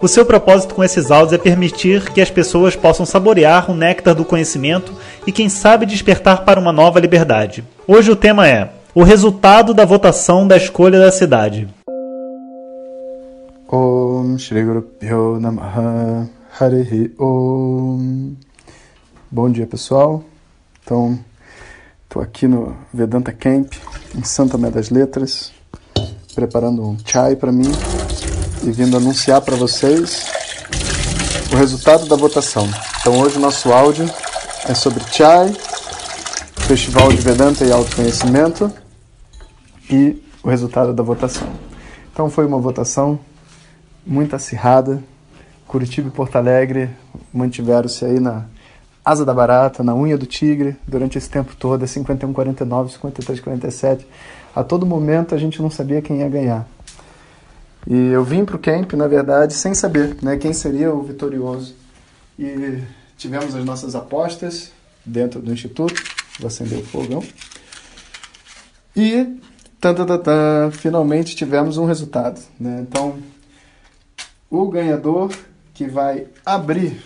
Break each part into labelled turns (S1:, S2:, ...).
S1: O seu propósito com esses áudios é permitir que as pessoas possam saborear o néctar do conhecimento e, quem sabe, despertar para uma nova liberdade. Hoje o tema é o resultado da votação da escolha da cidade.
S2: Om Shri Guru Namaha Harihi Om Bom dia pessoal, então estou aqui no Vedanta Camp em Santa Mé das Letras preparando um chai para mim e vindo anunciar para vocês o resultado da votação. Então hoje o nosso áudio é sobre Chai, Festival de Vedanta e Autoconhecimento e o resultado da votação. Então foi uma votação muito acirrada. Curitiba e Porto Alegre mantiveram-se aí na asa da barata, na unha do tigre, durante esse tempo todo, é 51, 49, 53, 47. A todo momento a gente não sabia quem ia ganhar. E eu vim para o camp, na verdade, sem saber né, quem seria o vitorioso. E tivemos as nossas apostas dentro do instituto. Vou acender o fogão. E tan, finalmente tivemos um resultado. Né? Então, o ganhador que vai abrir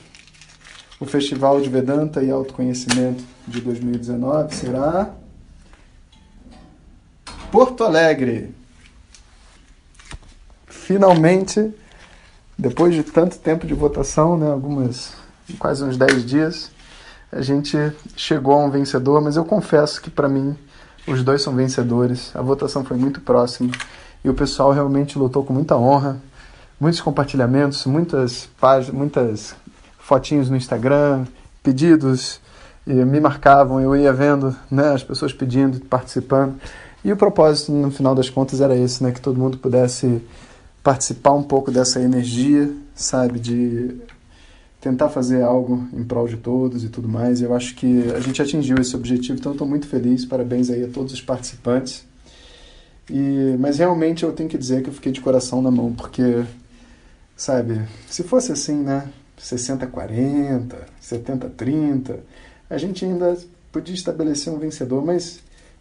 S2: o Festival de Vedanta e Autoconhecimento de 2019 será Porto Alegre finalmente, depois de tanto tempo de votação, né, algumas quase uns 10 dias, a gente chegou a um vencedor, mas eu confesso que para mim os dois são vencedores. A votação foi muito próxima e o pessoal realmente lutou com muita honra, muitos compartilhamentos, muitas páginas, muitas fotinhos no Instagram, pedidos e me marcavam, eu ia vendo, né, as pessoas pedindo, participando. E o propósito no final das contas era esse, né, que todo mundo pudesse participar um pouco dessa energia, sabe, de tentar fazer algo em prol de todos e tudo mais. Eu acho que a gente atingiu esse objetivo, então estou muito feliz. Parabéns aí a todos os participantes. E, mas realmente eu tenho que dizer que eu fiquei de coração na mão, porque, sabe, se fosse assim, né, 60-40, 70-30, a gente ainda podia estabelecer um vencedor, mas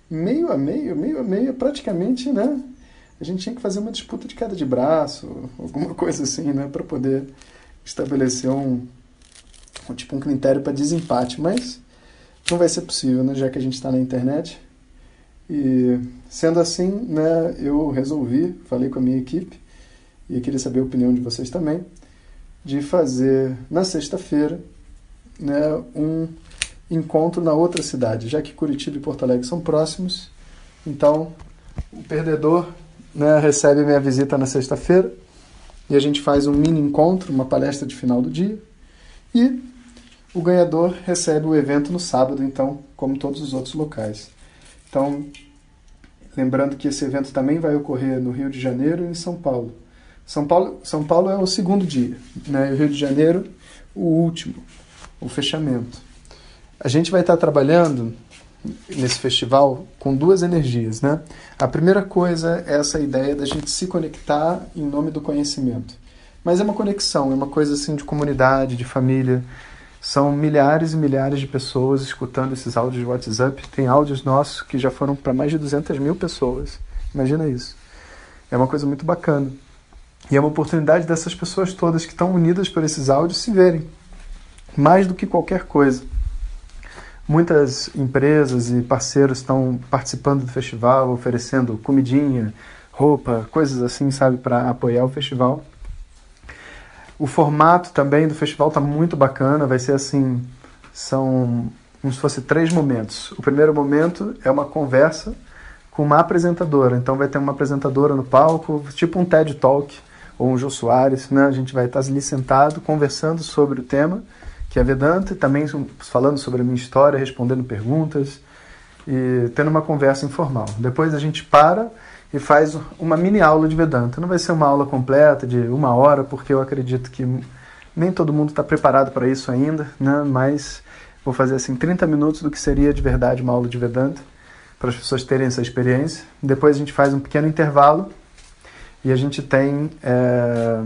S2: meio a meio, meio a meio, praticamente, né, a gente tinha que fazer uma disputa de queda de braço, alguma coisa assim, né, para poder estabelecer um, um tipo um critério para desempate, mas não vai ser possível, né, já que a gente está na internet. E sendo assim, né, eu resolvi, falei com a minha equipe e queria saber a opinião de vocês também, de fazer na sexta-feira, né, um encontro na outra cidade, já que Curitiba e Porto Alegre são próximos. Então, o perdedor né, recebe minha visita na sexta-feira e a gente faz um mini encontro, uma palestra de final do dia. E o ganhador recebe o evento no sábado, então, como todos os outros locais. Então, lembrando que esse evento também vai ocorrer no Rio de Janeiro e em São Paulo. São Paulo, São Paulo é o segundo dia, né? E o Rio de Janeiro, o último, o fechamento. A gente vai estar trabalhando nesse festival com duas energias, né? A primeira coisa é essa ideia da gente se conectar em nome do conhecimento. Mas é uma conexão, é uma coisa assim de comunidade, de família. São milhares e milhares de pessoas escutando esses áudios de WhatsApp. Tem áudios nossos que já foram para mais de 200 mil pessoas. Imagina isso. É uma coisa muito bacana. E é uma oportunidade dessas pessoas todas que estão unidas por esses áudios se verem. Mais do que qualquer coisa. Muitas empresas e parceiros estão participando do festival, oferecendo comidinha, roupa, coisas assim, sabe, para apoiar o festival. O formato também do festival está muito bacana, vai ser assim, são como se fosse três momentos. O primeiro momento é uma conversa com uma apresentadora, então vai ter uma apresentadora no palco, tipo um TED Talk ou um Jô Soares, né? A gente vai estar ali sentado conversando sobre o tema que é Vedanta, também falando sobre a minha história, respondendo perguntas e tendo uma conversa informal. Depois a gente para e faz uma mini aula de Vedanta. Não vai ser uma aula completa de uma hora, porque eu acredito que nem todo mundo está preparado para isso ainda, né? mas Vou fazer assim 30 minutos do que seria de verdade uma aula de Vedanta, para as pessoas terem essa experiência. Depois a gente faz um pequeno intervalo e a gente tem é,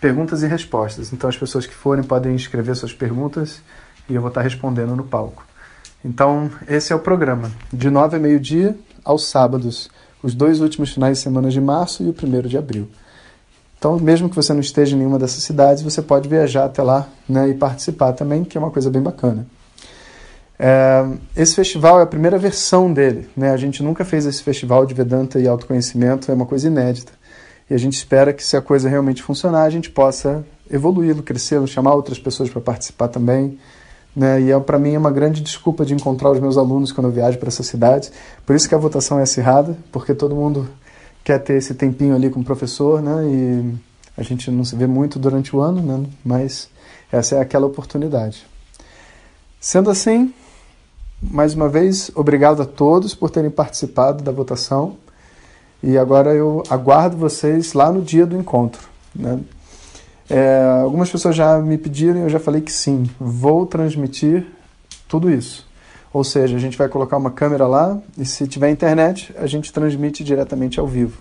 S2: perguntas e respostas. Então as pessoas que forem podem escrever suas perguntas e eu vou estar respondendo no palco. Então esse é o programa, de 9 a meio-dia aos sábados, os dois últimos finais de semana de março e o primeiro de abril. Então, mesmo que você não esteja em nenhuma dessas cidades, você pode viajar até lá né, e participar também, que é uma coisa bem bacana. É, esse festival é a primeira versão dele. Né? A gente nunca fez esse festival de Vedanta e autoconhecimento, é uma coisa inédita. E a gente espera que, se a coisa realmente funcionar, a gente possa evoluí-lo, crescê-lo, chamar outras pessoas para participar também. Né? E é, para mim é uma grande desculpa de encontrar os meus alunos quando eu viajo para essas cidades. Por isso que a votação é acirrada, porque todo mundo quer ter esse tempinho ali com o professor, né? E a gente não se vê muito durante o ano, né? Mas essa é aquela oportunidade. Sendo assim, mais uma vez, obrigado a todos por terem participado da votação. E agora eu aguardo vocês lá no dia do encontro. Né? É, algumas pessoas já me pediram e eu já falei que sim, vou transmitir tudo isso. Ou seja, a gente vai colocar uma câmera lá e se tiver internet, a gente transmite diretamente ao vivo.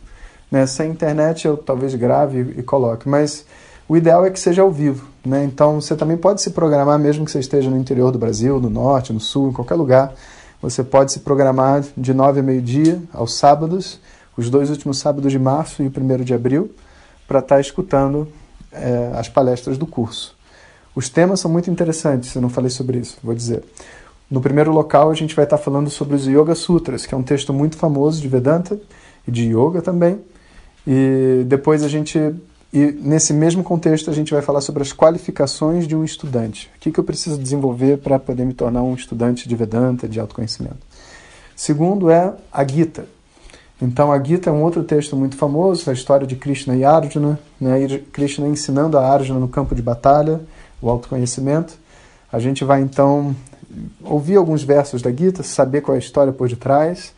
S2: Né? Sem internet eu talvez grave e coloque, mas o ideal é que seja ao vivo. Né? Então você também pode se programar, mesmo que você esteja no interior do Brasil, no norte, no sul, em qualquer lugar. Você pode se programar de nove a meio-dia, aos sábados, os dois últimos sábados de março e o primeiro de abril, para estar tá escutando é, as palestras do curso. Os temas são muito interessantes, eu não falei sobre isso, vou dizer. No primeiro local, a gente vai estar falando sobre os Yoga Sutras, que é um texto muito famoso de Vedanta e de Yoga também. E depois a gente, nesse mesmo contexto, a gente vai falar sobre as qualificações de um estudante. O que, que eu preciso desenvolver para poder me tornar um estudante de Vedanta, de autoconhecimento. Segundo é a Gita. Então, a Gita é um outro texto muito famoso, a história de Krishna e Arjuna, né? Krishna ensinando a Arjuna no campo de batalha, o autoconhecimento. A gente vai então ouvir alguns versos da Gita, saber qual é a história por detrás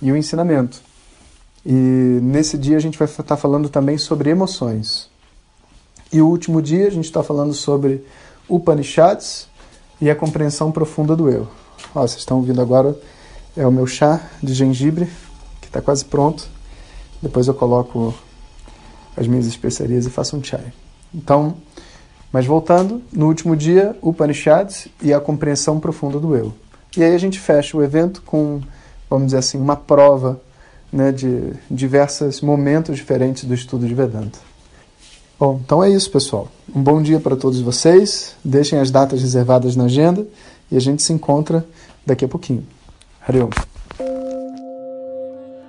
S2: e o ensinamento. E nesse dia a gente vai estar falando também sobre emoções. E o último dia a gente está falando sobre Upanishads e a compreensão profunda do eu. Ó, vocês estão ouvindo agora é o meu chá de gengibre que está quase pronto. Depois eu coloco as minhas especiarias e faço um chai. Então, mas voltando, no último dia, Upanishads e a compreensão profunda do eu. E aí a gente fecha o evento com, vamos dizer assim, uma prova né, de diversos momentos diferentes do estudo de Vedanta. Bom, então é isso, pessoal. Um bom dia para todos vocês. Deixem as datas reservadas na agenda e a gente se encontra daqui a pouquinho. Hariom.